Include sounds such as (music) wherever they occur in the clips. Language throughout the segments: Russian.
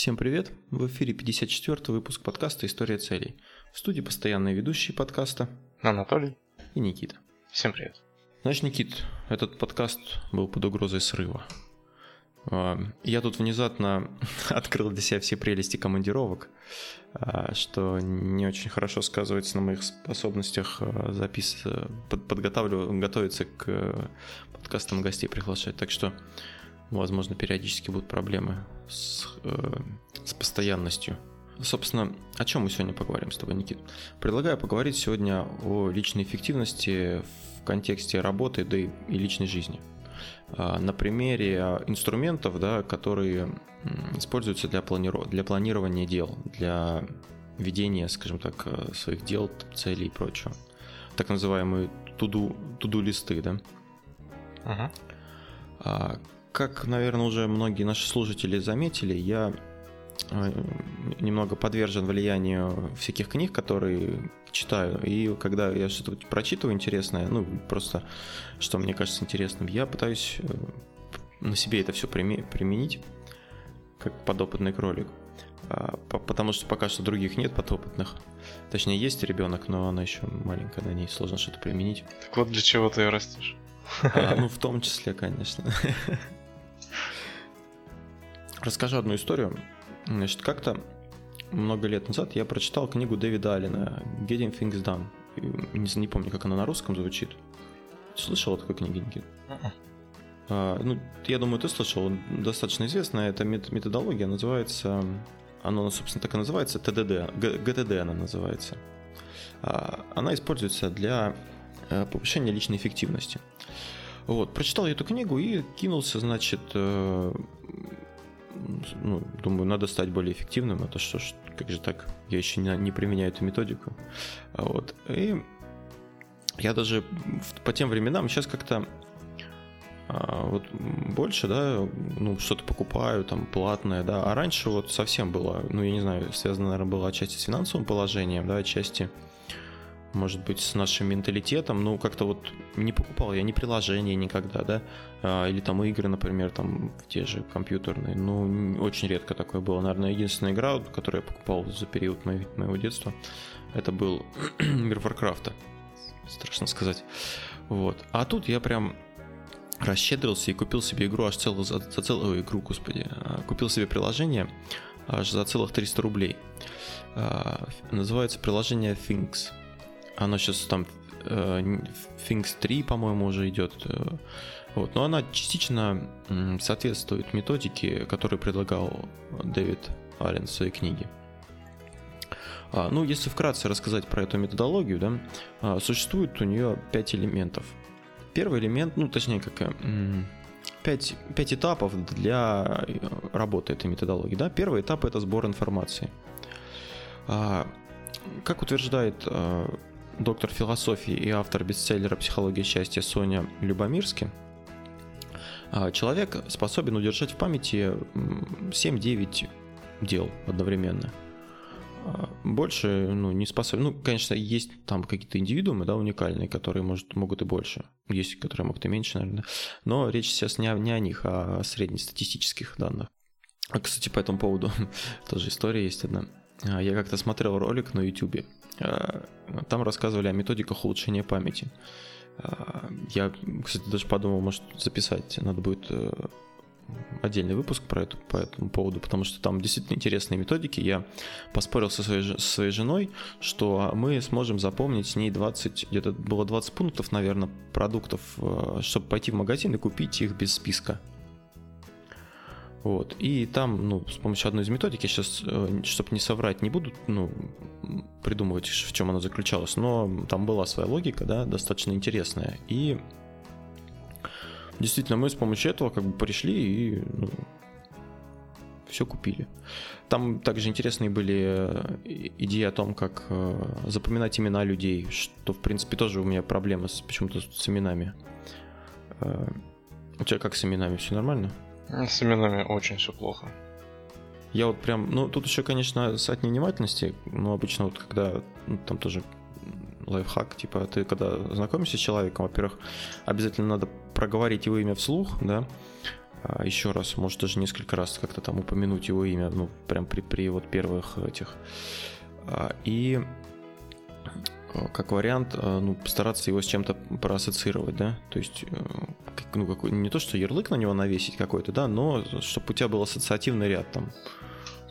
Всем привет! В эфире 54 выпуск подкаста «История целей». В студии постоянные ведущие подкаста Анатолий и Никита. Всем привет. Значит, Никит, этот подкаст был под угрозой срыва. А, я тут внезапно (laughs) открыл для себя все прелести командировок, а, что не очень хорошо сказывается на моих способностях а, запис... подготавливать, готовиться к подкастам гостей приглашать. Так что, возможно, периодически будут проблемы с, э, с постоянностью. Собственно, о чем мы сегодня поговорим с тобой, Никит? Предлагаю поговорить сегодня о личной эффективности в контексте работы, да и, и личной жизни. А, на примере инструментов, да, которые используются для, планиров... для планирования дел, для ведения, скажем так, э, своих дел, целей и прочего. Так называемые туду, туду листы, да. Uh-huh. Как, наверное, уже многие наши слушатели заметили, я э, немного подвержен влиянию всяких книг, которые читаю. И когда я что-то прочитываю интересное, ну, просто что мне кажется интересным, я пытаюсь э, на себе это все применить, как подопытный кролик. А, потому что пока что других нет подопытных. Точнее, есть ребенок, но она еще маленькая, на ней сложно что-то применить. Так вот для чего ты ее растешь? А, ну, в том числе, конечно. (laughs) Расскажу одну историю. Значит, как-то много лет назад я прочитал книгу Дэвида Аллена «Getting Things Done». Не, не помню, как она на русском звучит. Слышал о такой книге, Никит? Uh-uh. А, ну, я думаю, ты слышал. Достаточно известная эта методология. Называется... Она, собственно, так и называется. ТДД. ГТД она называется. А, она используется для э, повышения личной эффективности. Вот, прочитал я эту книгу и кинулся, значит, э, ну, думаю, надо стать более эффективным, это что ж, как же так, я еще не, не применяю эту методику. Вот, и я даже по тем временам сейчас как-то а, вот больше, да, ну, что-то покупаю, там, платное, да, а раньше вот совсем было, ну, я не знаю, связано, наверное, было отчасти с финансовым положением, да, отчасти может быть, с нашим менталитетом, ну, как-то вот не покупал я ни приложения никогда, да, а, или там игры, например, там, те же компьютерные, ну, очень редко такое было. Наверное, единственная игра, которую я покупал за период моего детства, это был (clears throat) Мир Варкрафта, страшно сказать. Вот. А тут я прям расщедрился и купил себе игру аж целую, за, за целую игру, господи, а, купил себе приложение аж за целых 300 рублей. А, называется приложение Things. Оно сейчас там э, Things 3, по-моему, уже идет. Э, вот. Но она частично соответствует методике, которую предлагал Дэвид Аллен в своей книге. А, ну, если вкратце рассказать про эту методологию, да, а, существует у нее пять элементов. Первый элемент, ну, точнее, как пять, пять этапов для э, работы этой методологии. Да? Первый этап – это сбор информации. А, как утверждает доктор философии и автор бестселлера «Психология счастья» Соня Любомирски, а, человек способен удержать в памяти 7-9 дел одновременно. А, больше ну, не способен. Ну, конечно, есть там какие-то индивидуумы, да, уникальные, которые может, могут и больше. Есть, которые могут и меньше, наверное. Но речь сейчас не о, не о них, а о среднестатистических данных. А, кстати, по этому поводу (laughs) тоже история есть одна. А, я как-то смотрел ролик на YouTube. А, там рассказывали о методиках улучшения памяти. А, я, кстати, даже подумал, может, записать. Надо будет э, отдельный выпуск про это, по этому поводу, потому что там действительно интересные методики. Я поспорил со своей, со своей женой, что мы сможем запомнить с ней 20, где-то было 20 пунктов, наверное, продуктов, э, чтобы пойти в магазин и купить их без списка. Вот. И там, ну, с помощью одной из методик, я сейчас, э, чтобы не соврать, не буду, ну, придумывать, в чем она заключалась, но там была своя логика, да, достаточно интересная. И действительно, мы с помощью этого как бы пришли и ну, все купили. Там также интересные были э, идеи о том, как э, запоминать имена людей, что, в принципе, тоже у меня проблема с, почему-то с именами. У тебя как с именами, все нормально? С именами очень все плохо. Я вот прям, ну тут еще, конечно, сать невнимательности, но обычно вот когда, ну, там тоже лайфхак, типа ты когда знакомишься с человеком, во-первых, обязательно надо проговорить его имя вслух, да, а, еще раз, может даже несколько раз как-то там упомянуть его имя, ну, прям при, при вот первых этих. А, и а, как вариант, ну, постараться его с чем-то проассоциировать, да, то есть, ну, какой, не то, что ярлык на него навесить какой-то, да, но чтобы у тебя был ассоциативный ряд, там,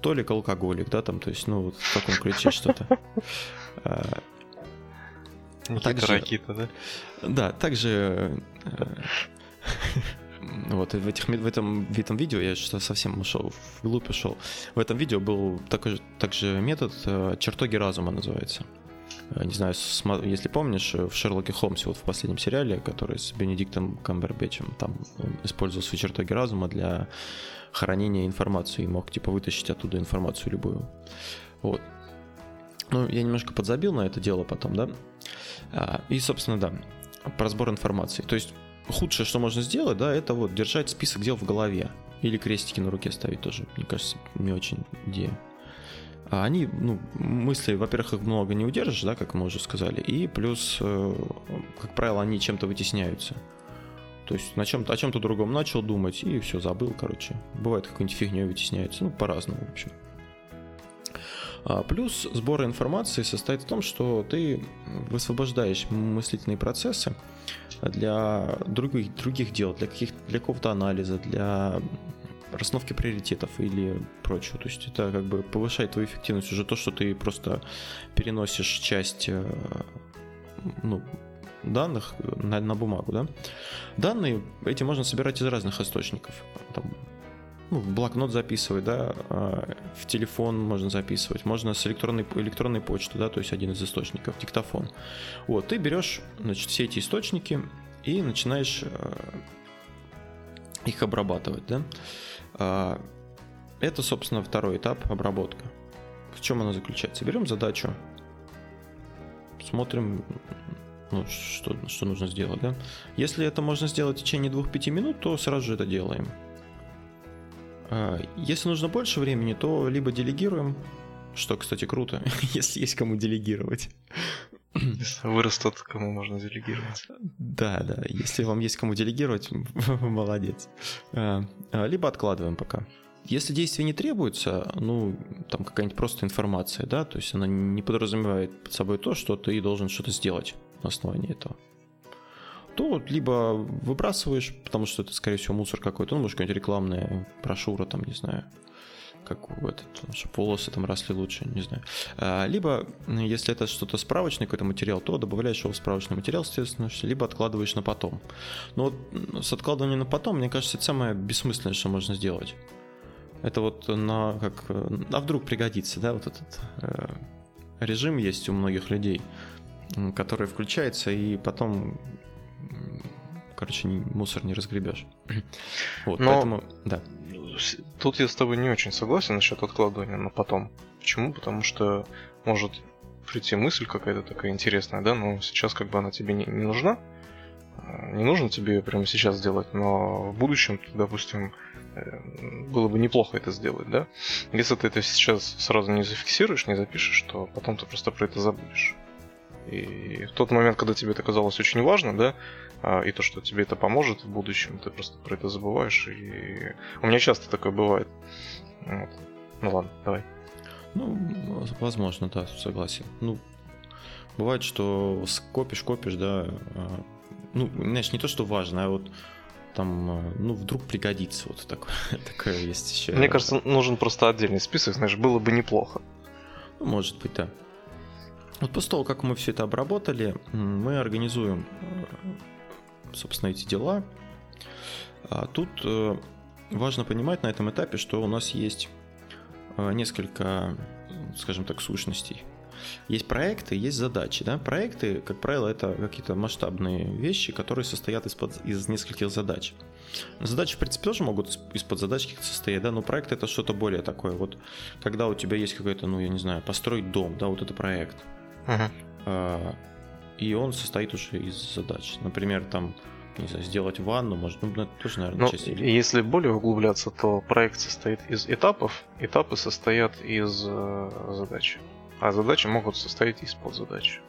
Толик алкоголик, да, там, то есть, ну, вот в таком ключе что-то. (laughs) Никита Ракита, да? Да, также (laughs) вот, в, этих, в, этом, в этом видео, я что совсем ушел, в глубь ушел, в этом видео был такой, также метод э, чертоги разума называется. Э, не знаю, если помнишь, в Шерлоке Холмсе, вот в последнем сериале, который с Бенедиктом Камбербечем, там он использовал свои чертоги разума для хранения информации и мог, типа, вытащить оттуда информацию любую. Вот. Ну, я немножко подзабил на это дело потом, да. А, и, собственно, да, про сбор информации. То есть худшее, что можно сделать, да, это вот держать список дел в голове. Или крестики на руке ставить тоже, мне кажется, не очень идея. А они, ну, мысли, во-первых, их много не удержишь, да, как мы уже сказали, и плюс, э, как правило, они чем-то вытесняются. То есть на чем-то, о чем-то другом начал думать и все, забыл, короче. Бывает, какой-нибудь фигней вытесняется, ну, по-разному, в общем. А плюс сбор информации состоит в том, что ты высвобождаешь мыслительные процессы для других, других дел, для, каких, для какого-то анализа, для расстановки приоритетов или прочего. То есть это как бы повышает твою эффективность уже то, что ты просто переносишь часть э, ну, данных на, на бумагу. Да? Данные эти можно собирать из разных источников. Там, ну, блокнот записывать, да, а, в телефон можно записывать, можно с электронной, электронной почты, да, то есть один из источников, диктофон. Вот, ты берешь, значит, все эти источники и начинаешь а, их обрабатывать, да. А, это, собственно, второй этап обработка. В чем она заключается? Берем задачу, смотрим, ну, что, что нужно сделать, да. Если это можно сделать в течение 2-5 минут, то сразу же это делаем. А, если нужно больше времени, то либо делегируем, что, кстати, круто, (laughs) если есть кому делегировать. Тот, кому можно делегировать. Да, да. Если вам есть кому делегировать, (laughs) молодец. А, а, либо откладываем пока. Если действие не требуется, ну, там какая-нибудь просто информация, да, то есть она не подразумевает под собой то, что ты должен что-то сделать на основании этого то либо выбрасываешь, потому что это, скорее всего, мусор какой-то, ну, может, какая-нибудь рекламная брошюра, там, не знаю, как этот, чтобы волосы там росли лучше, не знаю. А, либо, если это что-то справочный какой-то материал, то добавляешь его в справочный материал, естественно, либо откладываешь на потом. Но вот с откладыванием на потом, мне кажется, это самое бессмысленное, что можно сделать. Это вот на как, а вдруг пригодится, да, вот этот э, режим есть у многих людей, который включается и потом короче, мусор не разгребешь. (clears throat) Вот, Но поэтому, да. Тут я с тобой не очень согласен насчет откладывания на потом. Почему? Потому что может прийти мысль какая-то такая интересная, да, но сейчас как бы она тебе не, не нужна. А, не нужно тебе прямо сейчас делать, но в будущем, допустим, э, было бы неплохо это сделать, да? Если ты это сейчас сразу не зафиксируешь, не запишешь, то потом ты просто про это забудешь. И в тот момент, когда тебе это казалось очень важно, да, и то, что тебе это поможет в будущем, ты просто про это забываешь. И у меня часто такое бывает. Вот. Ну ладно, давай. Ну, возможно, да, согласен. Ну, бывает, что копишь, копишь, да. А, ну, знаешь, не то, что важно, а вот там, а, ну, вдруг пригодится вот такое, (laughs) такое есть еще. Мне кажется, нужен просто отдельный список, знаешь, было бы неплохо. Ну, может быть, да. Вот после того, как мы все это обработали, мы организуем собственно, эти дела. А тут э, важно понимать на этом этапе, что у нас есть э, несколько, скажем так, сущностей. Есть проекты, есть задачи. Да? Проекты, как правило, это какие-то масштабные вещи, которые состоят из, под, из нескольких задач. Задачи, в принципе, тоже могут из-под задач каких-то состоять, да, но проект это что-то более такое. Вот когда у тебя есть какой-то, ну, я не знаю, построить дом, да, вот это проект. Uh-huh и он состоит уже из задач. Например, там, не знаю, сделать ванну, может, ну, это тоже, наверное, ну, часть. Если более углубляться, то проект состоит из этапов, этапы состоят из э, задач, а задачи могут состоять из подзадач.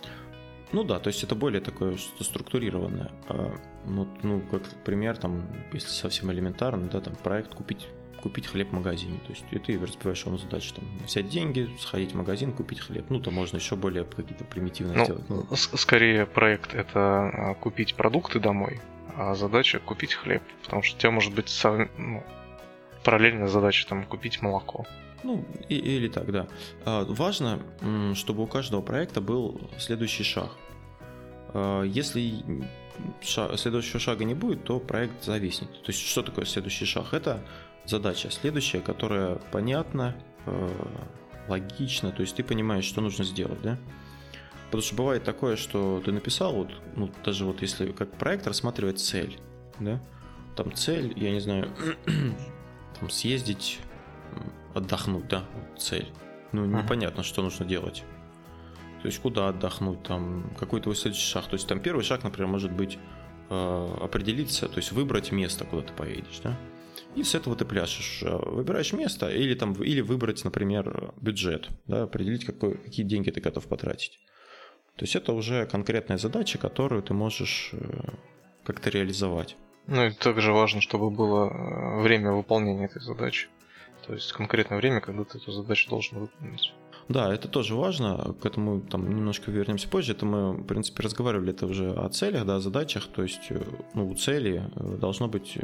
Ну да, то есть это более такое что структурированное. А, ну, ну, как пример, там, если совсем элементарно, да, там проект купить купить хлеб в магазине. То есть и ты разбиваешь ему задачу, там, взять деньги, сходить в магазин, купить хлеб. Ну, то можно еще более какие-то примитивные ну, сделать. Ну, скорее проект это а, купить продукты домой, а задача купить хлеб. Потому что у тебя может быть сов... ну, параллельная задача там купить молоко. Ну, и, или так, да. А, важно, чтобы у каждого проекта был следующий шаг. А, если шаг, следующего шага не будет, то проект зависнет. То есть, что такое следующий шаг? Это задача следующая, которая понятна, э, логична, то есть ты понимаешь, что нужно сделать, да? Потому что бывает такое, что ты написал, вот, ну, даже вот если как проект рассматривать цель, да, там цель, я не знаю, (clears throat) там съездить, отдохнуть, да, цель. Ну, непонятно, что нужно делать. То есть куда отдохнуть, там, какой твой следующий шаг. То есть там первый шаг, например, может быть э, определиться, то есть выбрать место, куда ты поедешь, да. И с этого ты пляшешь. Э, выбираешь место или, там, или выбрать, например, бюджет, да, определить, какой, какие деньги ты готов потратить. То есть это уже конкретная задача, которую ты можешь э, как-то реализовать. Ну и также важно, чтобы было э, время выполнения этой задачи. То есть конкретное время, когда ты эту задачу должен выполнить. Да, это тоже важно. К этому там немножко вернемся позже. Это мы, в принципе, разговаривали это уже о целях, да, о задачах. То есть, ну, у цели должно быть,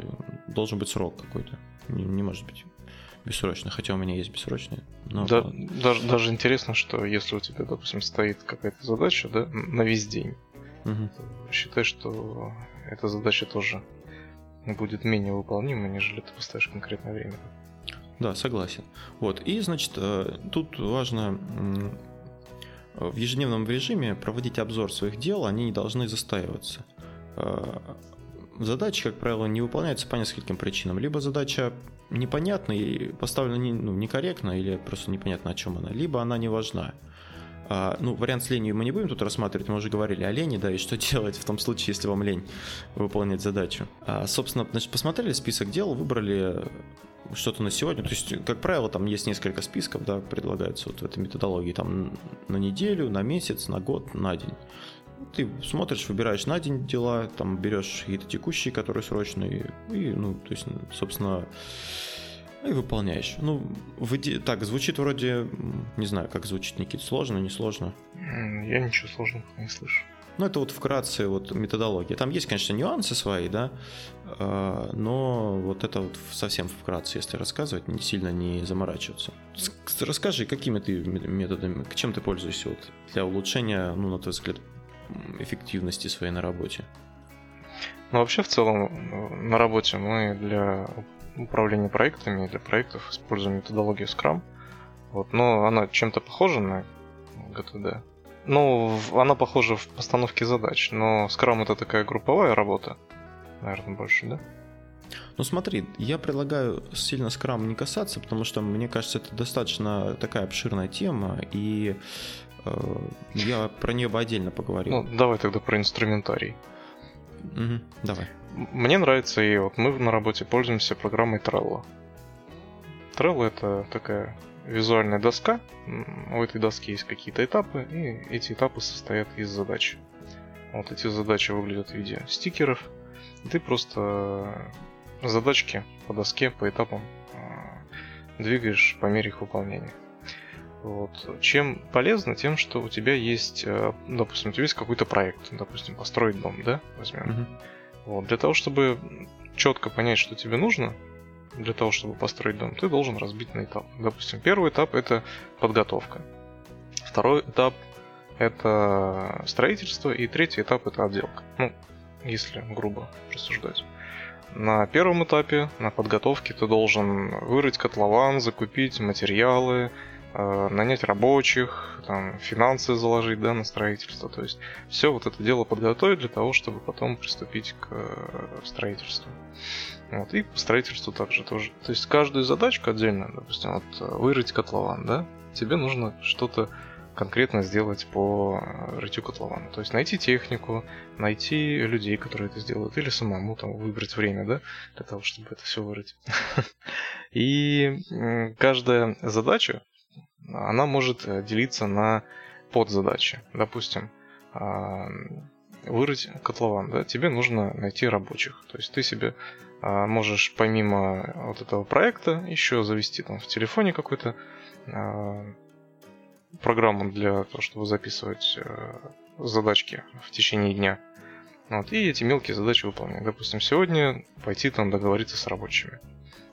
должен быть срок какой-то. Не, не может быть бессрочно, хотя у меня есть бессрочные. Но... Да, даже, даже интересно, что если у тебя, допустим, стоит какая-то задача, да, на весь день, угу. считай, что эта задача тоже будет менее выполнима, нежели ты поставишь конкретное время. Да, согласен. Вот. И, значит, э, тут важно в ежедневном режиме проводить обзор своих дел, они не должны застаиваться. Задачи, как правило, не выполняются по нескольким причинам. Либо задача непонятна и поставлена не, ну, некорректно, или просто непонятно, о чем она, либо она не важна. А, ну, вариант с ленью мы не будем тут рассматривать, мы уже говорили о лени, да, и что (laughs) делать в том случае, если вам лень выполнять задачу. А, собственно, значит, посмотрели список дел, выбрали что-то на сегодня. То есть, как правило, там есть несколько списков, да, предлагается вот в этой методологии, там на неделю, на месяц, на год, на день. Ты смотришь, выбираешь на день дела, там берешь какие-то текущие, которые срочные, и, ну, то есть, собственно, и выполняешь. Ну, в иде... так, звучит вроде, не знаю, как звучит, Никит, сложно, не сложно? Я ничего сложного не слышу. Ну, это вот вкратце вот методология. Там есть, конечно, нюансы свои, да, а, но вот это вот совсем вкратце, если рассказывать, не сильно не заморачиваться. Расскажи, какими ты методами, к чем ты пользуешься вот для улучшения, ну, на твой взгляд, эффективности своей на работе? Ну, вообще, в целом, на работе мы для управления проектами, для проектов используем методологию Scrum. Вот, но она чем-то похожа на GTD. Ну, она похожа в постановке задач, но Scrum это такая групповая работа, наверное, больше, да? Ну смотри, я предлагаю сильно Scrum не касаться, потому что мне кажется, это достаточно такая обширная тема, и э, я про нее бы отдельно поговорил. Ну, давай тогда про инструментарий. Угу, давай. Мне нравится, и вот мы на работе пользуемся программой Trello. Trello это такая визуальная доска. У этой доски есть какие-то этапы, и эти этапы состоят из задач. Вот эти задачи выглядят в виде стикеров. Ты просто задачки по доске, по этапам а, двигаешь по мере их выполнения. Вот. Чем полезно? Тем, что у тебя есть, э, допустим, у тебя есть какой-то проект, допустим, построить дом, да, возьмем. Mm-hmm. Вот. Для того, чтобы четко понять, что тебе нужно, для того, чтобы построить дом, ты должен разбить на этапы. Допустим, первый этап это подготовка. Второй этап это строительство, и третий этап это отделка. Ну, если грубо рассуждать. На первом этапе, на подготовке, ты должен вырыть котлован, закупить материалы, нанять рабочих, там, финансы заложить да, на строительство. То есть все вот это дело подготовить для того, чтобы потом приступить к э, строительству. Вот, и по строительству также тоже. То есть каждую задачку отдельно, допустим, вот э, вырыть котлован, да, тебе нужно что-то конкретно сделать по э, рытью котлована. То есть найти технику, найти людей, которые это сделают, или самому там выбрать время, да, для того, чтобы это все вырыть. (laughs) И каждая задача, она может э, делиться на подзадачи. Допустим, а, вырыть котлован, да, тебе нужно найти рабочих. То есть ты себе а, можешь помимо вот этого проекта еще завести там в телефоне какой-то а, программу для того, чтобы записывать а, задачки в течение дня. Вот, и эти мелкие задачи выполнять. Допустим, сегодня пойти там договориться с рабочими.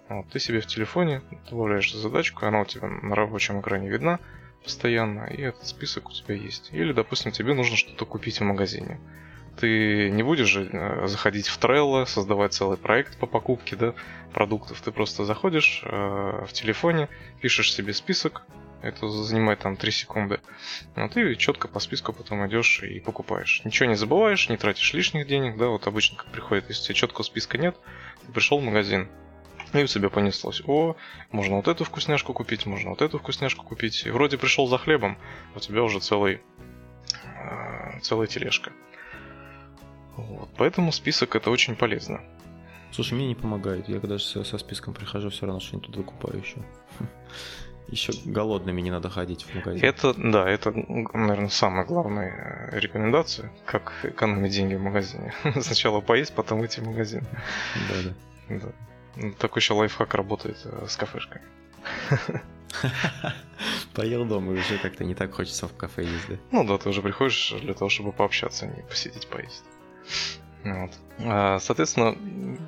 Вот, ты себе в телефоне добавляешь задачку, она у тебя на рабочем экране видна постоянно, и этот список у тебя есть. Или, допустим, тебе нужно что-то купить в магазине. Ты не будешь же э, заходить в Trello, создавать целый проект по покупке да, продуктов. Ты просто заходишь э, в телефоне, пишешь себе список, это занимает там 3 секунды. Но ты четко по списку потом идешь и покупаешь. Ничего не забываешь, не тратишь лишних денег, да, вот обычно как приходит, если у тебя четкого списка нет, ты пришел в магазин, и у тебя понеслось. О, можно вот эту вкусняшку купить, можно вот эту вкусняшку купить. И вроде пришел за хлебом, у тебя уже целый, э, целая тележка. Вот. Поэтому список это очень полезно. Слушай, мне не помогает. Я когда со, со списком прихожу, все равно что-нибудь тут выкупаю еще. (laughs) Еще голодными не надо ходить в магазин. Это, да, это, наверное, самая главная э, рекомендация, как экономить деньги в магазине. (laughs) Сначала поесть, потом идти в магазин. Да, да. да. Ну, такой еще лайфхак работает э, с кафешкой. (laughs) Поел дома и уже как-то не так хочется в кафе ездить. Ну да, ты уже приходишь для того, чтобы пообщаться, а не посидеть поесть. Вот. А, соответственно,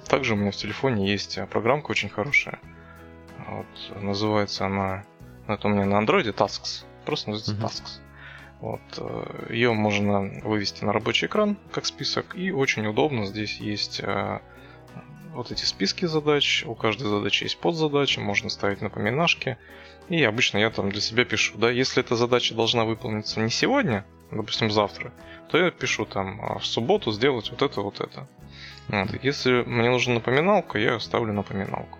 также у меня в телефоне есть программка очень хорошая. Вот, называется она, это у меня на андроиде Tasks, просто называется uh-huh. Tasks. Вот, э, ее можно вывести на рабочий экран как список, и очень удобно здесь есть э, вот эти списки задач, у каждой задачи есть подзадачи, можно ставить напоминашки. И обычно я там для себя пишу, да, если эта задача должна выполниться не сегодня, допустим, завтра, то я пишу там а в субботу сделать вот это, вот это. Вот. Если мне нужна напоминалка, я ставлю напоминалку.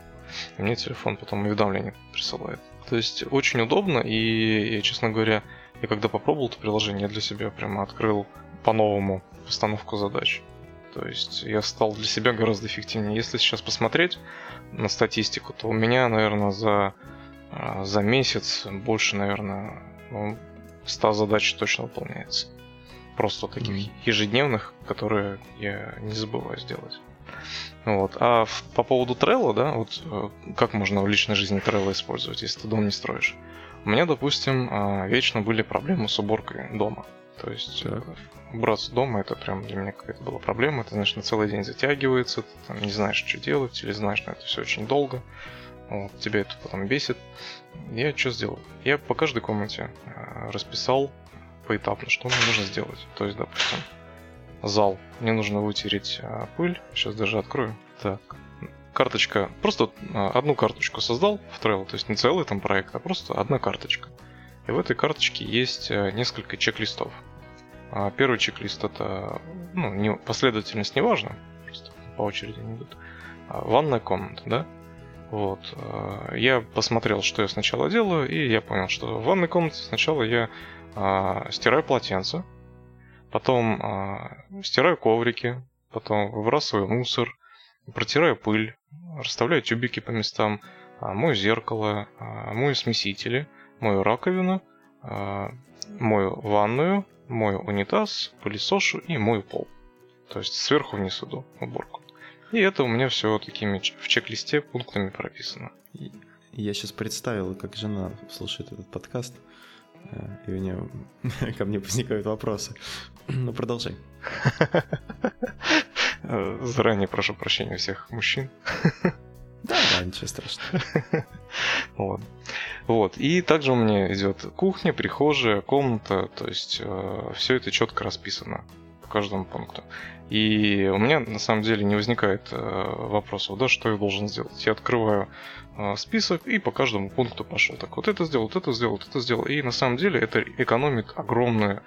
И мне телефон потом уведомление присылает. То есть очень удобно, и я, честно говоря, я когда попробовал это приложение, я для себя прямо открыл по-новому постановку задач. То есть я стал для себя гораздо эффективнее. Если сейчас посмотреть на статистику, то у меня, наверное, за, а, за месяц больше, наверное, ну, 100 задач точно выполняется. Просто таких ежедневных, которые я не забываю сделать. Вот. А в, по поводу Trello, да, вот э, как можно в личной жизни Trello использовать, если ты дом не строишь? У меня, допустим, а, вечно были проблемы с уборкой дома. То есть так. Убраться дома это прям для меня какая-то была проблема. Это, значит, на целый день затягивается, ты там не знаешь, что делать, или знаешь, что это все очень долго. Вот, тебя это потом бесит. Я что сделал? Я по каждой комнате э, расписал поэтапно, что мне нужно сделать. То есть, допустим, зал. Мне нужно вытереть э, пыль. Сейчас даже открою. Так. Карточка. Просто э, одну карточку создал в Trello. То есть не целый там проект, а просто одна карточка. И в этой карточке есть несколько чек-листов. А первый чек-лист это ну, не, последовательность не важна, просто по очереди они идут. А ванная комната, да? Вот. Э, я посмотрел, что я сначала делаю, и я понял, что в ванной комнате сначала я а, стираю полотенце, потом а, стираю коврики, потом выбрасываю мусор, протираю пыль, расставляю тюбики по местам, а, мою зеркало, а, мою смесители, мою раковину, а, мою ванную, мою унитаз, пылесошу и мою пол. То есть сверху вниз иду уборку. И это у меня все такими в чек-листе пунктами прописано. Я сейчас представил, как жена слушает этот подкаст, э, и у нее (laughs) ко мне возникают вопросы. (clears throat) Ну, продолжай. (laughs) Заранее прошу прощения всех мужчин. (laughs) Да, да, ничего страшного. (laughs) Вот. Вот. И также у меня идет кухня, прихожая, комната, то есть э, все это четко расписано по каждому пункту. И у меня на самом деле не возникает э, вопросов, да, что я должен сделать. Я открываю э, список и по каждому пункту пошел. Так, вот это сделал, вот это сделал, вот это сделал. И на самом деле это экономит огромное,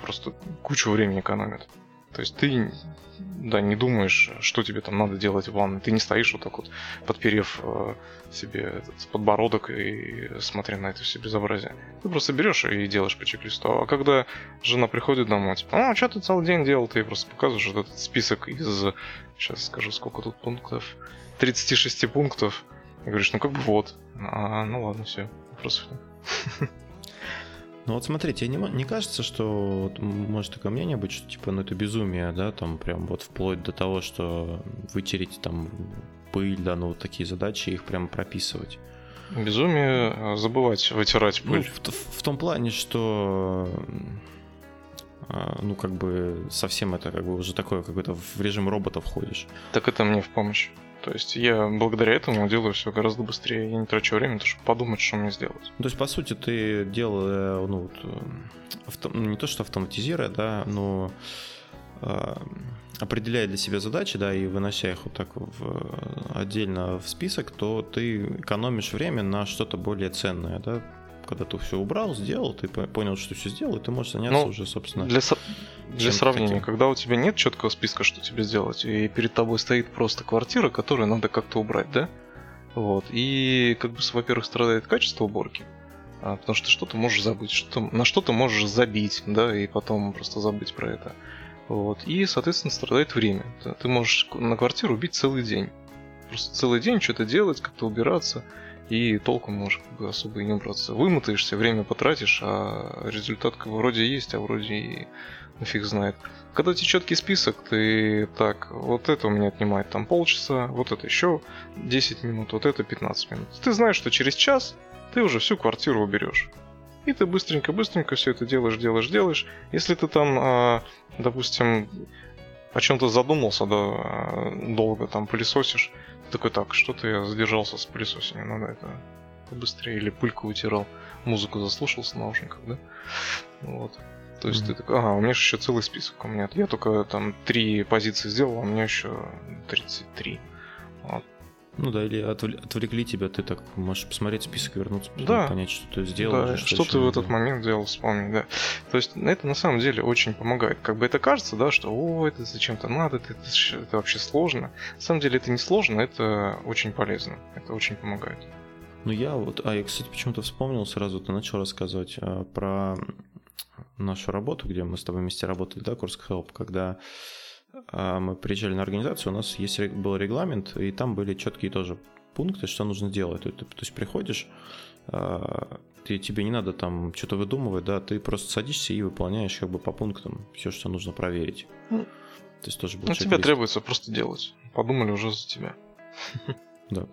просто кучу времени экономит. То есть ты да, не думаешь, что тебе там надо делать в ванной. Ты не стоишь вот так вот, подперев э, себе этот подбородок и смотря на это все безобразие. Ты просто берешь и делаешь по чек-листу. А когда жена приходит домой, типа, а, что ты целый день делал? Ты просто показываешь вот этот список из, сейчас скажу, сколько тут пунктов, 36 пунктов. И говоришь, ну как бы вот. А, ну ладно, все, вопросов нет. Ну вот смотри, тебе не, не кажется, что вот, может такое мнение быть, что типа, ну это безумие, да, там прям вот вплоть до того, что вытереть там пыль, да, ну вот такие задачи, их прям прописывать. Безумие а, забывать вытирать ну, пыль. Ну, в, в том плане, что а, ну, как бы совсем это как бы уже такое, какой-то в режим робота входишь. Так это мне в помощь. То есть я благодаря этому делаю все гораздо быстрее. Я не трачу время, чтобы подумать, что мне сделать. То есть, по сути, ты делал, ну, вот, э, авто, ну, не то, что автоматизируя, да, но э, определяя для себя задачи, да, и вынося их вот так в, отдельно в список, то ты экономишь время на что-то более ценное, да, когда ты все убрал, сделал, ты понял, что все сделал, и ты можешь заняться ну, уже, собственно. Для, со... для сравнения, таким. когда у тебя нет четкого списка, что тебе сделать, и перед тобой стоит просто квартира, которую надо как-то убрать, да? Вот. И как бы, во-первых, страдает качество уборки. А, потому что что-то можешь забыть, что на что-то можешь забить, да, и потом просто забыть про это. Вот. И, соответственно, страдает время. Ты можешь на квартиру убить целый день. Просто целый день что-то делать, как-то убираться и толком можешь как бы особо и не убраться. Вымотаешься, время потратишь, а результат как бы вроде есть, а вроде и нафиг знает. Когда тебе четкий список, ты так, вот это у меня отнимает там полчаса, вот это еще 10 минут, вот это 15 минут. Ты знаешь, что через час ты уже всю квартиру уберешь. И ты быстренько-быстренько все это делаешь, делаешь, делаешь. Если ты там, а, допустим, о чем-то задумался, да, долго там пылесосишь, такой, так, что-то я задержался с пылесосением, надо это побыстрее, или пыльку утирал, музыку заслушался в наушниках, да? Вот. То есть mm-hmm. ты такой, ага, у меня же еще целый список. У меня я только там три позиции сделал, а у меня еще 33. Ну да, или отвлекли тебя, ты так можешь посмотреть список, вернуться, да. понять, что ты сделал. Да, что, что ты в этот момент делал, вспомни, да. То есть это на самом деле очень помогает. Как бы это кажется, да, что о, это зачем-то надо, это, это, это вообще сложно. На самом деле это не сложно, это очень полезно, это очень помогает. Ну я вот, а я, кстати, почему-то вспомнил сразу, ты начал рассказывать а, про нашу работу, где мы с тобой вместе работали, да, Курск Help, когда мы приезжали на организацию, у нас есть был регламент, и там были четкие тоже пункты, что нужно делать. То, то есть приходишь, а, ты, тебе не надо там что-то выдумывать, да, ты просто садишься и выполняешь как бы по пунктам все, что нужно проверить. Mm. То есть тоже был ну, тебе требуется просто делать. Подумали уже за тебя. (laughs) Да.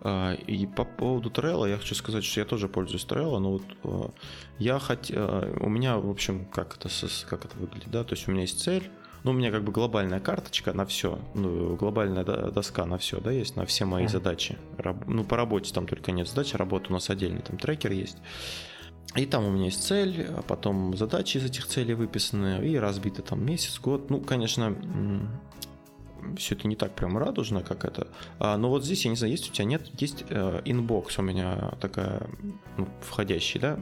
А, и по поводу Trello я хочу сказать, что я тоже пользуюсь Trello, но вот я хотел, у меня, в общем, как это, как это выглядит, да, то есть у меня есть цель, ну, у меня как бы глобальная карточка на все, ну, глобальная доска на все, да, есть, на все мои задачи. Раб, ну, по работе там только нет задачи, работа у нас отдельный, там трекер есть. И там у меня есть цель, а потом задачи из этих целей выписаны, и разбиты там месяц, год. Ну, конечно, все это не так прям радужно, как это. А, но вот здесь, я не знаю, есть у тебя, нет, есть э, inbox у меня такая, ну, входящий, да,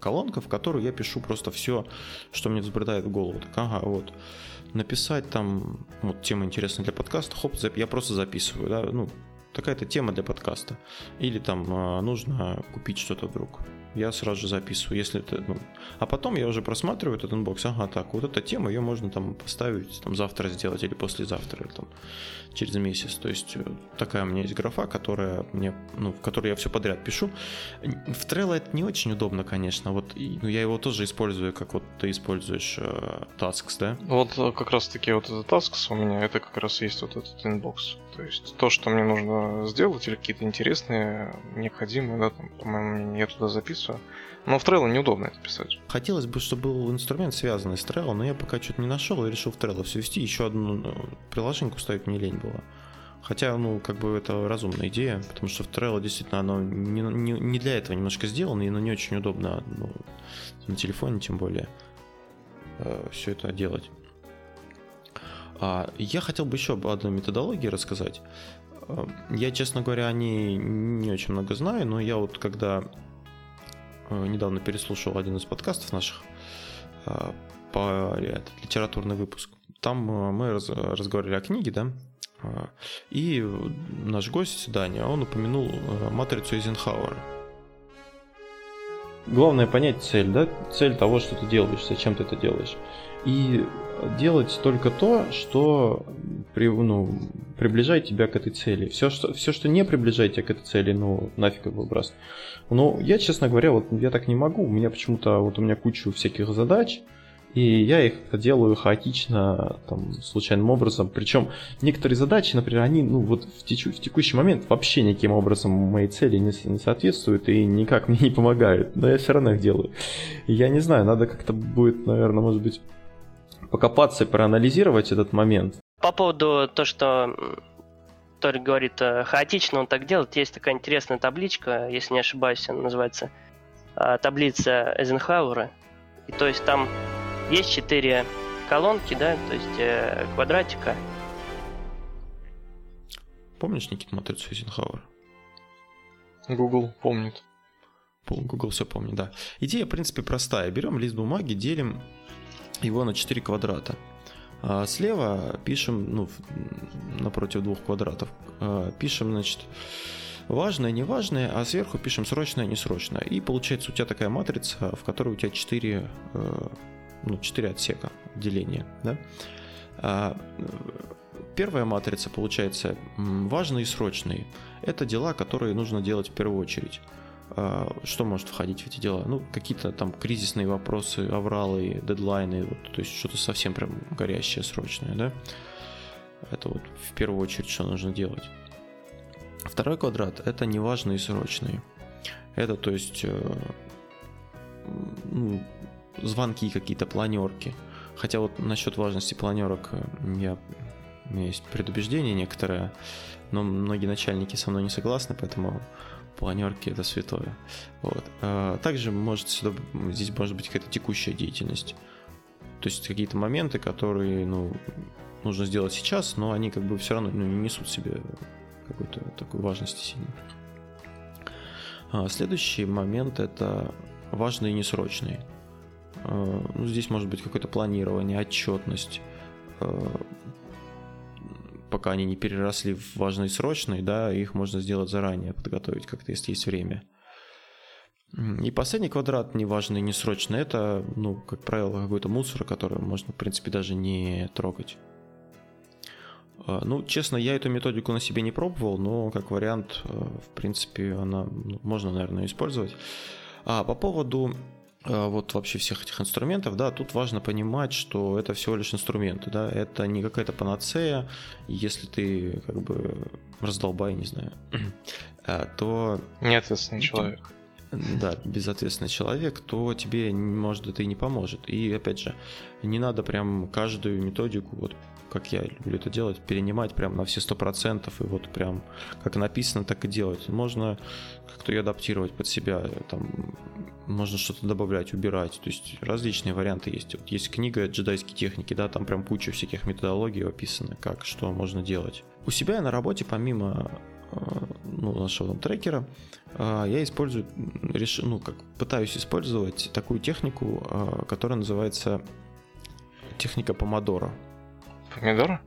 колонка, в которую я пишу просто все, что мне взбредает в голову. Так, ага, вот написать там, вот тема интересная для подкаста, хоп, я просто записываю, да, ну, такая-то тема для подкаста. Или там а, нужно купить что-то вдруг. Я сразу же записываю, если это, ну, а потом я уже просматриваю этот inbox, ага, так, вот эта тема, ее можно там поставить, там, завтра сделать или послезавтра, или там, через месяц, то есть э, такая у меня есть графа, которая мне, ну, в которой я все подряд пишу. В Trello это не очень удобно, конечно, вот, ну, я его тоже использую, как вот ты используешь э, Tasks, да? Вот э, как раз таки вот этот Tasks у меня, это как раз есть вот этот inbox, то есть то, что мне нужно сделать, или какие-то интересные, необходимые, да, там, по-моему, я туда записываю. Но в Trello неудобно это писать. Хотелось бы, чтобы был инструмент, связанный с Trello, но я пока что-то не нашел и решил в Trello все вести. Еще одну ну, приложеньку ставить мне лень было. Хотя, ну, как бы это разумная идея, потому что в Trello действительно оно не, не, не для этого немножко сделано, и оно не очень удобно ну, на телефоне, тем более, э, все это делать. А, я хотел бы еще об одной методологии рассказать. Э, я, честно говоря, о ней не очень много знаю, но я вот когда недавно переслушал один из подкастов наших э, по этот, литературный выпуск. Там мы разговаривали о книге, да, и наш гость Даня, он упомянул матрицу Эйзенхауэра. главное понять цель, да, цель того, что ты делаешь, зачем ты это делаешь. И делать только то, что при, ну, приближает тебя к этой цели. Все что, все, что не приближает тебя к этой цели, ну, нафиг его выбрасывать. Но я, честно говоря, вот я так не могу. У меня почему-то, вот у меня куча всяких задач, и я их делаю хаотично, там, случайным образом. Причем некоторые задачи, например, они, ну, вот в, теч- в текущий момент вообще никаким образом моей цели не, не соответствуют и никак мне не помогают. Но я все равно их делаю. Я не знаю, надо как-то будет, наверное, может быть, покопаться и проанализировать этот момент. По поводу то, что Торик говорит, э, хаотично он так делает, есть такая интересная табличка, если не ошибаюсь, она называется э, таблица Эйзенхауэра. И то есть там есть четыре колонки, да, то есть э, квадратика. Помнишь, Никит, матрицу Эйзенхауэра? Google помнит. Google все помнит, да. Идея, в принципе, простая. Берем лист бумаги, делим его на 4 квадрата. А слева пишем, ну, напротив двух квадратов, а, пишем, значит, важное, неважное, а сверху пишем срочное, несрочное. И получается у тебя такая матрица, в которой у тебя 4 ну, 4 отсека деления. Да? А, первая матрица, получается, важные и срочные. Это дела, которые нужно делать в первую очередь. А, что может входить в эти дела? Ну, какие-то там кризисные вопросы, авралы, дедлайны, вот, то есть что-то совсем прям горящее, срочное, да? Это вот в первую очередь, что нужно делать. Второй квадрат – это неважные и срочные. Это, то есть, э, ну, звонки какие-то, планерки. Хотя вот насчет важности планерок э, я, у меня есть предубеждение некоторое, но многие начальники со мной не согласны, поэтому планерки это святое. Вот. А также может сюда, здесь может быть какая-то текущая деятельность. То есть какие-то моменты, которые ну, нужно сделать сейчас, но они как бы все равно ну, не несут себе какой-то такой важности сильной. А следующий момент это важные и несрочные. Э, ну, здесь может быть какое-то планирование, отчетность, пока они не переросли в важные срочные, да, их можно сделать заранее, подготовить как-то, если есть время. И последний квадрат, неважный, не срочный, это, ну, как правило, какой-то мусор, который можно, в принципе, даже не трогать. Э, ну, честно, я эту методику на себе не пробовал, но как вариант, в принципе, она ну, можно, наверное, использовать. А по поводу а, вот вообще всех этих инструментов, да, тут важно понимать, что это всего лишь инструменты, да, это не какая-то панацея, если ты как бы раздолбай, не знаю, (clears throat) а, то... Неответственный человек. Да, безответственный человек, то тебе, может, это и не поможет. И, опять же, не надо прям каждую методику вот как я люблю это делать, перенимать прям на все сто процентов и вот прям как написано, так и делать. Можно как-то ее адаптировать под себя, там можно что-то добавлять, убирать, то есть различные варианты есть. Вот есть книга джедайские техники, да, там прям куча всяких методологий описано, как, что можно делать. У себя я на работе, помимо ну, нашего там, трекера, э, я использую, реш... ну, как пытаюсь использовать такую технику, э, которая называется техника помодора. Помидоры?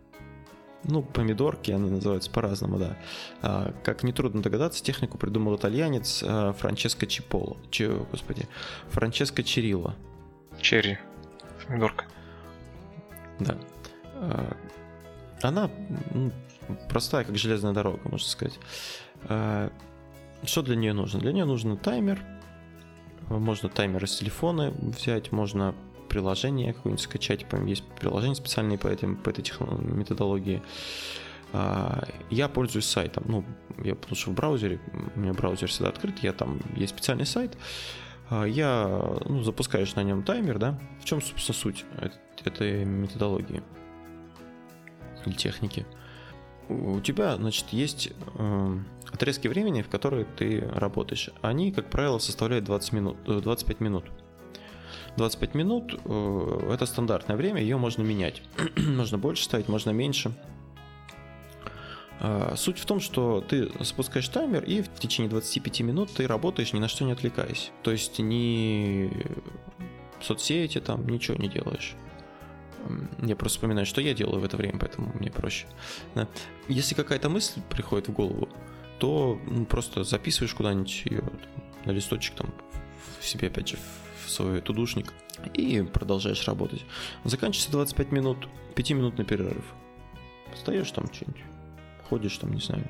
Ну, помидорки, они называются по-разному, да. А, как нетрудно догадаться, технику придумал итальянец а, Франческо Чиполо. Че, господи, Франческо Черило. Черри. Помидорка. Да. А, она ну, простая, как железная дорога, можно сказать. А, что для нее нужно? Для нее нужен таймер. Можно таймер из телефона взять, можно приложение какое-нибудь скачать, по есть приложения специальные по, этим, по этой методологии. А, я пользуюсь сайтом, ну, я потому что в браузере, у меня браузер всегда открыт, я там, есть специальный сайт, а, я, ну, запускаешь на нем таймер, да, в чем, собственно, суть этой методологии или техники. У тебя, значит, есть э, отрезки времени, в которые ты работаешь. Они, как правило, составляют 20 минут, 25 э, минут. 25 минут э, это стандартное время, ее можно менять. (clears throat) можно больше ставить, можно меньше. А, суть в том, что ты спускаешь таймер, и в течение 25 минут ты работаешь, ни на что не отвлекаясь. То есть ни соцсети там, ничего не делаешь. Я просто вспоминаю, что я делаю в это время, поэтому мне проще. Да. Если какая-то мысль приходит в голову, то ну, просто записываешь куда-нибудь ее на листочек там в себе, опять же, в свой тудушник и продолжаешь работать. Заканчивается 25 минут, 5-минутный перерыв. Встаешь там что-нибудь, ходишь там, не знаю,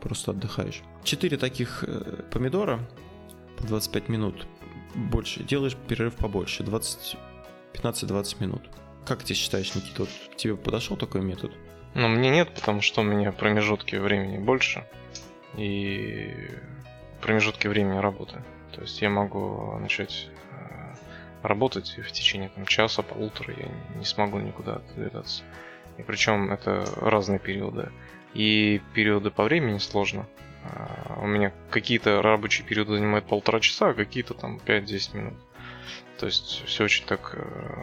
просто отдыхаешь. Четыре таких э, помидора по 25 минут больше. Делаешь перерыв побольше, 20, 15-20 минут. Как ты считаешь, Никита, вот тебе подошел такой метод? Ну, мне нет, потому что у меня промежутки времени больше. И промежутки времени работы. То есть я могу начать э, работать в течение там, часа, полутора, я не смогу никуда отдвигаться. И причем это разные периоды. И периоды по времени сложно. А, у меня какие-то рабочие периоды занимают полтора часа, а какие-то там 5-10 минут. То есть все очень так э,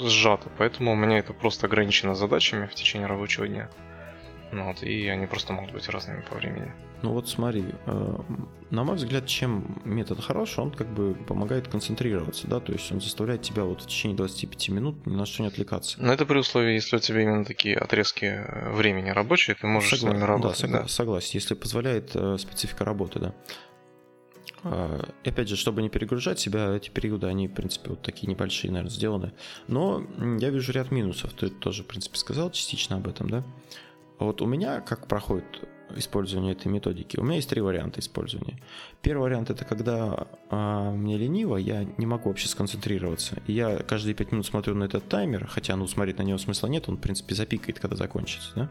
сжато. Поэтому у меня это просто ограничено задачами в течение рабочего дня. Ну вот, и они просто могут быть разными по времени. Ну вот смотри, э, на мой взгляд, чем метод хорош, он как бы помогает концентрироваться, да, то есть он заставляет тебя вот в течение 25 минут ни на что не отвлекаться. Но это при условии, если у тебя именно такие отрезки э, времени рабочие, ты можешь Согла... с ними работать. Да, согла... да, согласен, если позволяет э, специфика работы, да. А, и опять же, чтобы не перегружать себя, эти периоды, они, в принципе, вот такие небольшие, наверное, сделаны. Но я вижу ряд минусов. Ты тоже, в принципе, сказал частично об этом, да? Вот у меня как проходит использование этой методики? У меня есть три варианта использования. Первый вариант это когда а, мне лениво, я не могу вообще сконцентрироваться. Я каждые пять минут смотрю на этот таймер, хотя, ну, смотреть на него смысла нет, он, в принципе, запикает, когда закончится, да?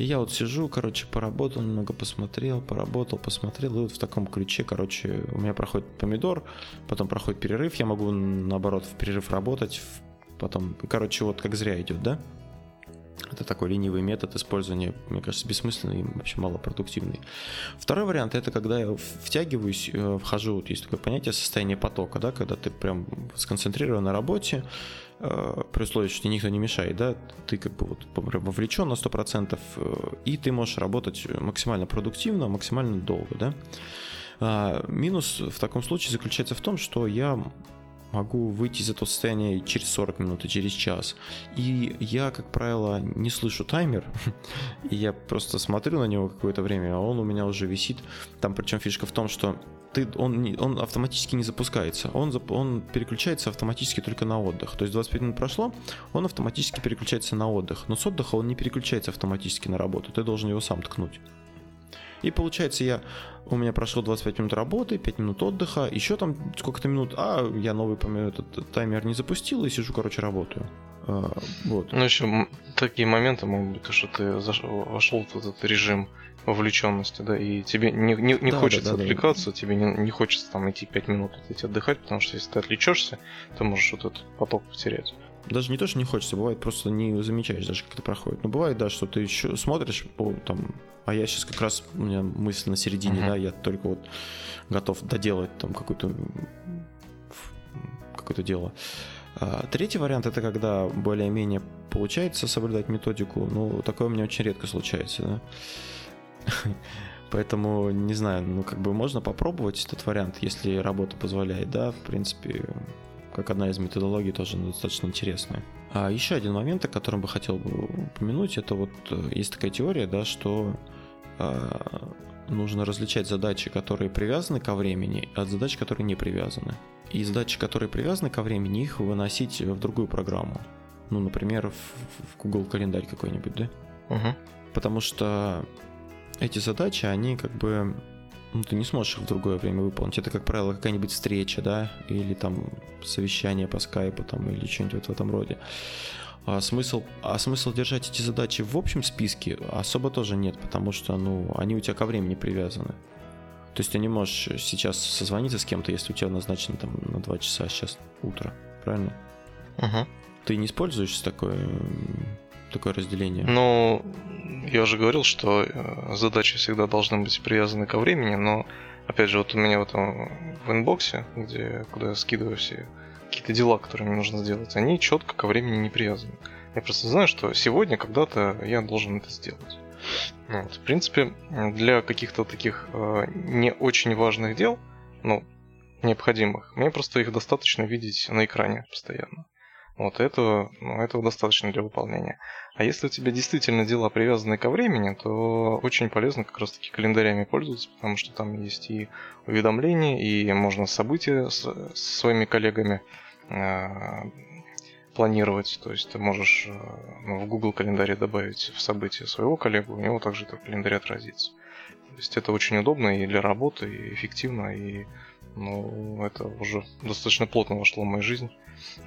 И я вот сижу, короче, поработал, немного посмотрел, поработал, посмотрел, и вот в таком ключе, короче, у меня проходит помидор, потом проходит перерыв, я могу, наоборот, в перерыв работать, потом, короче, вот как зря идет, да? Это такой ленивый метод использования, мне кажется, бессмысленный и вообще малопродуктивный. Второй вариант это когда я втягиваюсь, э, вхожу, вот есть такое понятие состояние потока, да, когда ты прям сконцентрирован на работе, при условии, что тебе никто не мешает, да, ты как бы вот вовлечен на 100%, э, и ты можешь работать максимально продуктивно, максимально долго, да. А, минус в таком случае заключается в том, что я могу выйти из этого состояния через 40 минут и через час. И я, как правило, не слышу таймер, (laughs) и я просто смотрю на него какое-то время, а он у меня уже висит. Там причем фишка в том, что ты, он, он автоматически не запускается. Он, он переключается автоматически только на отдых. То есть 25 минут прошло, он автоматически переключается на отдых. Но с отдыха он не переключается автоматически на работу. Ты должен его сам ткнуть. И получается, я, у меня прошло 25 минут работы, 5 минут отдыха, еще там сколько-то минут, а я новый этот таймер не запустил и сижу, короче, работаю. А, вот. Ну, еще такие моменты могут быть, то, что ты вошел в этот режим вовлеченности, да, и тебе не, не, не да, хочется да, да, отвлекаться, да. тебе не, не хочется там идти 5 минут идти отдыхать, потому что если ты отвлечешься, ты можешь вот этот поток потерять. Даже не то, что не хочется, бывает просто не замечаешь даже, как это проходит. Но бывает, да, что ты еще смотришь, о, там, а я сейчас как раз, у меня мысль на середине, uh-huh. да, я только вот готов доделать там какое-то какое-то дело. А, третий вариант это когда более-менее получается соблюдать методику, но такое у меня очень редко случается, да. (laughs) Поэтому, не знаю, ну как бы можно попробовать этот вариант, если работа позволяет, да, в принципе, как одна из методологий тоже достаточно интересная. А еще один момент, о котором бы хотел бы упомянуть, это вот э, есть такая теория, да, что э, нужно различать задачи, которые привязаны ко времени, от задач, которые не привязаны. И задачи, которые привязаны ко времени, их выносить в другую программу. Ну, например, в, в Google календарь какой-нибудь, да? Угу. Потому что эти задачи, они как бы ну, ты не сможешь их в другое время выполнить. Это, как правило, какая-нибудь встреча, да, или там совещание по скайпу, там, или что-нибудь в этом роде. А смысл, а смысл держать эти задачи в общем списке особо тоже нет, потому что, ну, они у тебя ко времени привязаны. То есть ты не можешь сейчас созвониться с кем-то, если у тебя назначено там на 2 часа, сейчас утро, правильно? Угу. Ты не используешь такое, такое разделение? Ну, я уже говорил, что э, задачи всегда должны быть привязаны ко времени, но опять же, вот у меня в этом в инбоксе, где, куда я скидываю все какие-то дела, которые мне нужно сделать, они четко ко времени не привязаны. Я просто знаю, что сегодня когда-то я должен это сделать. Вот. В принципе, для каких-то таких э, не очень важных дел, ну, необходимых, мне просто их достаточно видеть на экране постоянно. Вот этого, ну, этого достаточно для выполнения. А если у тебя действительно дела привязаны ко времени, то очень полезно как раз таки календарями пользоваться, потому что там есть и уведомления, и можно события с, с своими коллегами э, планировать. То есть ты можешь э, ну, в Google календаре добавить в события своего коллегу, у него также это в календаре отразится. То есть это очень удобно и для работы, и эффективно, и ну, это уже достаточно плотно вошло в мою жизнь.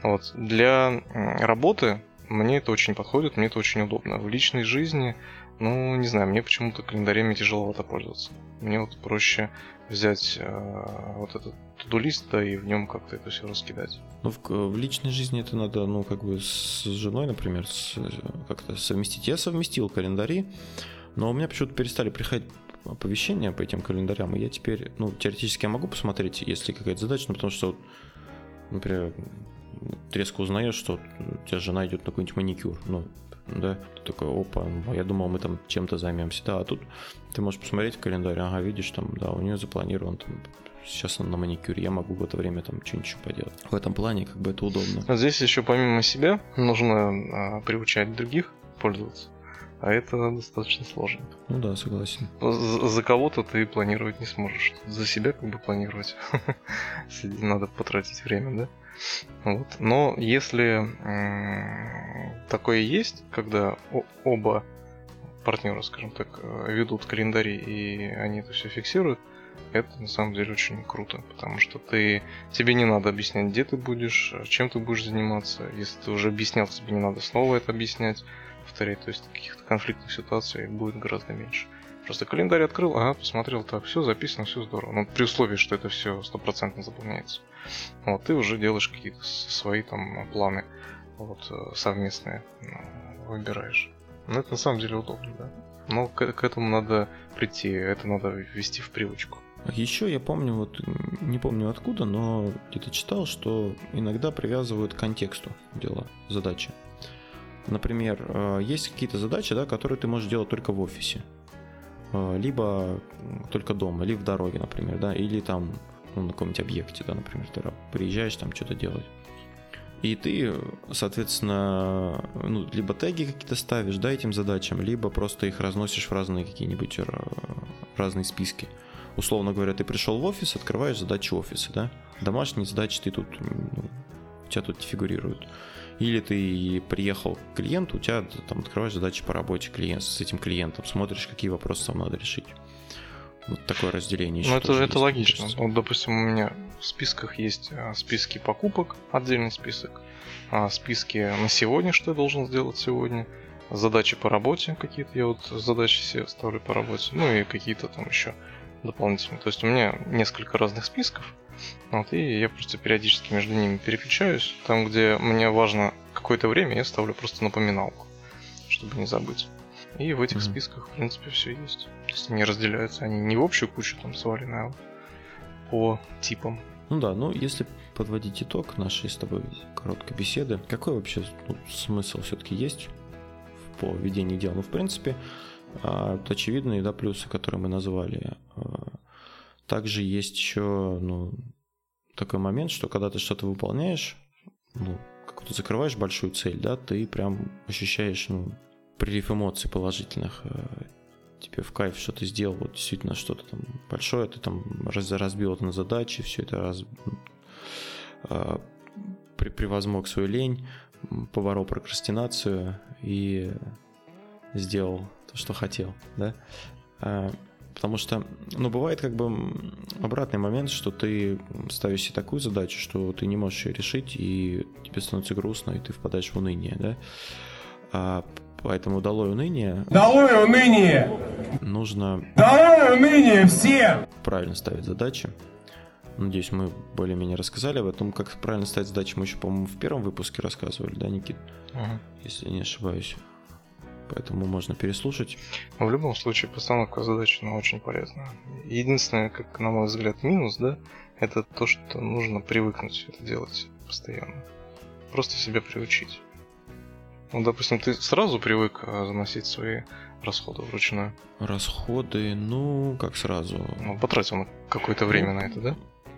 Вот. Для работы мне это очень подходит, мне это очень удобно. В личной жизни, ну, не знаю, мне почему-то календарями тяжеловато пользоваться. Мне вот проще взять э, вот этот тудулист, да, и в нем как-то это все раскидать. Ну, в, в личной жизни это надо, ну, как бы с женой, например, с, как-то совместить. Я совместил календари, но у меня почему-то перестали приходить оповещения по этим календарям, и я теперь, ну, теоретически я могу посмотреть, если какая-то задача, ну, потому что, например, ты резко узнаешь, что у тебя жена идет на какой-нибудь маникюр, ну, да, ты такой, опа, я думал, мы там чем-то займемся, да, а тут ты можешь посмотреть календарь, ага, видишь, там, да, у нее запланирован там сейчас он на маникюре, я могу в это время там что-нибудь еще поделать. В этом плане как бы это удобно. А здесь еще помимо себя нужно а, приучать других пользоваться. А это достаточно сложно. Ну да, согласен. За, за кого-то ты планировать не сможешь. За себя как бы планировать. (laughs) Надо потратить время, да? Вот. Но если такое есть, когда оба партнера, скажем так, ведут календари и они это все фиксируют, это на самом деле очень круто, потому что ты тебе не надо объяснять, где ты будешь, чем ты будешь заниматься. Если ты уже объяснял, тебе не надо снова это объяснять повторять, то есть каких-то конфликтных ситуаций будет гораздо меньше. Просто календарь открыл, ага, посмотрел, так, все записано, все здорово. Но ну, при условии, что это все стопроцентно заполняется. Вот, ты уже делаешь какие-то свои там планы вот, э, совместные, ну, выбираешь. Но это на самом деле удобно, да. Но к, к этому надо прийти, это надо ввести в привычку. Еще я помню, вот не помню откуда, но где-то читал, что иногда привязывают к контексту дела, задачи. Например, э, есть какие-то задачи, да, которые ты можешь делать только в офисе. Э, либо только дома, или в дороге, например, да, или там ну, на каком-нибудь объекте, да, например, ты приезжаешь там что-то делать. И ты, соответственно, ну, либо теги какие-то ставишь, да, этим задачам, либо просто их разносишь в разные какие-нибудь э, разные списки. Условно говоря, ты пришел в офис, открываешь задачи офиса, да. Домашние задачи ты тут, ну, у тебя тут фигурируют. Или ты приехал к клиенту, у тебя там открываешь задачи по работе клиент, с этим клиентом, смотришь, какие вопросы там надо решить. Вот такое разделение. Ну, это, это логично. Вот, допустим, у меня в списках есть а, списки покупок, отдельный список, а, списки на сегодня, что я должен сделать сегодня, задачи по работе какие-то, я вот задачи себе ставлю по работе, ну и какие-то там еще дополнительные. То есть у меня несколько разных списков, вот, и я просто периодически между ними переключаюсь. Там, где мне важно какое-то время, я ставлю просто напоминалку, чтобы не забыть. И в этих mm-hmm. списках, в принципе, все есть. То есть они разделяются, они не в общую кучу там свалены, а по типам. Ну да, ну если подводить итог нашей с тобой короткой беседы, какой вообще ну, смысл все-таки есть по ведению дел? Ну, в принципе, а, очевидные да, плюсы, которые мы назвали. Также есть еще ну, такой момент, что когда ты что-то выполняешь, ну, как ты закрываешь большую цель, да, ты прям ощущаешь, ну, прилив эмоций положительных. Э, тебе в кайф, что ты сделал, вот действительно что-то там большое, ты там раз, разбил это на задачи, все это раз, э, при, превозмог свою лень, поборол прокрастинацию и сделал то, что хотел, да. Потому что, ну, бывает как бы обратный момент, что ты ставишь себе такую задачу, что ты не можешь ее решить, и тебе становится грустно, и ты впадаешь в уныние, да? А, поэтому долой уныние. Долой уныние! Нужно... Долой уныние всем! Правильно ставить задачи. Надеюсь, мы более-менее рассказали об этом. Как правильно ставить задачи, мы еще, по-моему, в первом выпуске рассказывали, да, Никит? Ага. Если не ошибаюсь поэтому можно переслушать. в любом случае, постановка задачи она очень полезна. Единственное, как на мой взгляд, минус, да, это то, что нужно привыкнуть это делать постоянно. Просто себя приучить. Ну, допустим, ты сразу привык а, заносить свои расходы вручную? Расходы, ну, как сразу. Ну, потратил какое-то время ну, на это, да?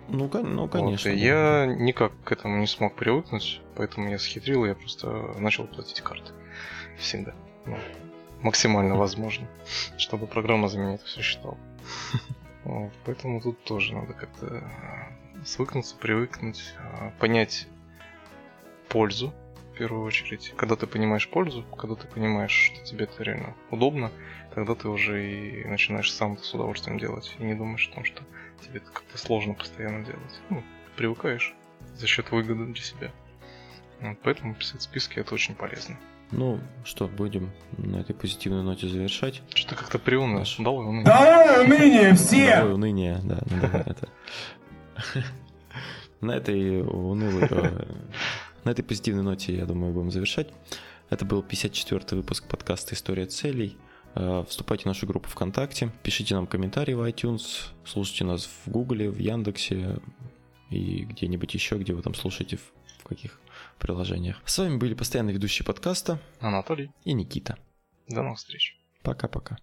Ну, ну конечно. Вот, я никак к этому не смог привыкнуть, поэтому я схитрил, я просто начал платить карты. Всегда. Ну, максимально возможно, чтобы программа за меня это все считала. (laughs) Вот, поэтому тут тоже надо как-то э, свыкнуться, привыкнуть, э, понять пользу в первую очередь. Когда ты понимаешь пользу, когда ты понимаешь, что тебе это реально удобно, тогда ты уже и начинаешь сам это с удовольствием делать. И не думаешь о том, что тебе это как-то сложно постоянно делать. Ну, привыкаешь за счет выгоды для себя. Вот, поэтому писать списки это очень полезно. Ну, что, будем на этой позитивной ноте завершать. Что-то как-то приуныл. Наш... Давай уныние. Давай уныние все! Давай уныние, да. это... (laughs) На этой унылой... Э, на этой позитивной ноте, я думаю, будем завершать. Это был 54-й выпуск подкаста «История целей». Э, вступайте в нашу группу ВКонтакте, пишите нам комментарии в iTunes, слушайте нас в Гугле, в Яндексе и где-нибудь еще, где вы там слушаете, в каких приложениях. С вами были постоянно ведущие подкаста Анатолий и Никита. До новых встреч. Пока-пока.